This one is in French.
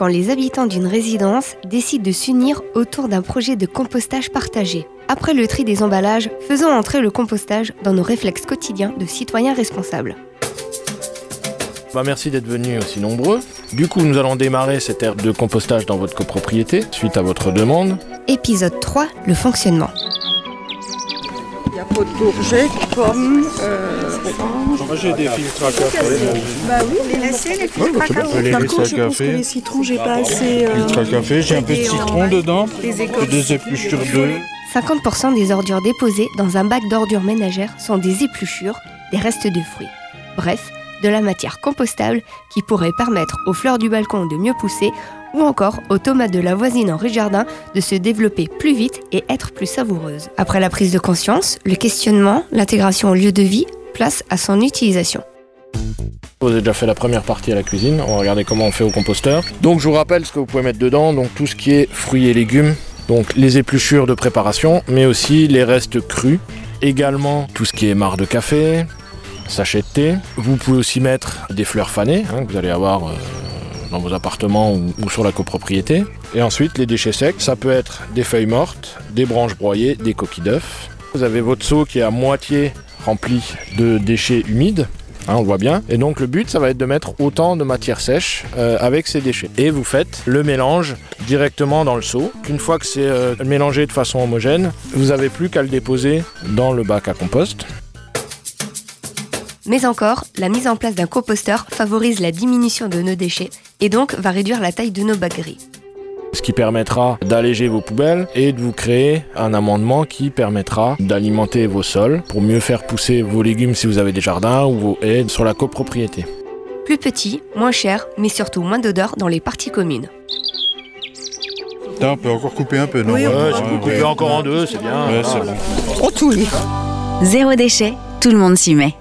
quand les habitants d'une résidence décident de s'unir autour d'un projet de compostage partagé. Après le tri des emballages, faisons entrer le compostage dans nos réflexes quotidiens de citoyens responsables. Bah, merci d'être venus aussi nombreux. Du coup, nous allons démarrer cette ère de compostage dans votre copropriété, suite à votre demande. Épisode 3, le fonctionnement. De pommes, euh, Moi j'ai des filtres à café. Bah oui, les laisser, les filtres à peux café. les Par contre, je pense que les citrons, j'ai pas assez. euh, Filtre à café, j'ai un peu de en- citron dedans, Les et des épluchures d'œufs. 50% des ordures déposées dans un bac d'ordures ménagères sont des épluchures, des restes de fruits. Bref, de la matière compostable qui pourrait permettre aux fleurs du balcon de mieux pousser ou encore aux tomates de la voisine en rez-jardin de se développer plus vite et être plus savoureuses. Après la prise de conscience, le questionnement, l'intégration au lieu de vie, place à son utilisation. Vous avez déjà fait la première partie à la cuisine, on va regarder comment on fait au composteur. Donc je vous rappelle ce que vous pouvez mettre dedans, donc tout ce qui est fruits et légumes, donc les épluchures de préparation, mais aussi les restes crus, également tout ce qui est marc de café, sachet de thé. Vous pouvez aussi mettre des fleurs fanées hein, que vous allez avoir euh, dans vos appartements ou, sur la copropriété. Et ensuite les déchets secs, ça peut être des feuilles mortes, des branches broyées, des coquilles d'œufs. Vous avez votre seau qui est à moitié rempli de déchets humides. Hein, on voit bien. Et donc le but, ça va être de mettre autant de matière sèche euh, avec ces déchets. Et vous faites le mélange directement dans le seau. Une fois que c'est euh, mélangé de façon homogène, vous n'avez plus qu'à le déposer dans le bac à compost. Mais encore, la mise en place d'un composteur favorise la diminution de nos déchets et donc va réduire la taille de nos bacs gris. Ce qui permettra d'alléger vos poubelles et de vous créer un amendement qui permettra d'alimenter vos sols pour mieux faire pousser vos légumes si vous avez des jardins ou vos haies sur la copropriété. Plus petit, moins cher, mais surtout moins d'odeur dans les parties communes. Là, on peut encore couper un peu, non Oui, on Ouais, peut si vous coupez encore en deux, c'est bien. Ouais, Voilà. bon. Oh. Zéro déchet, tout le monde s'y met.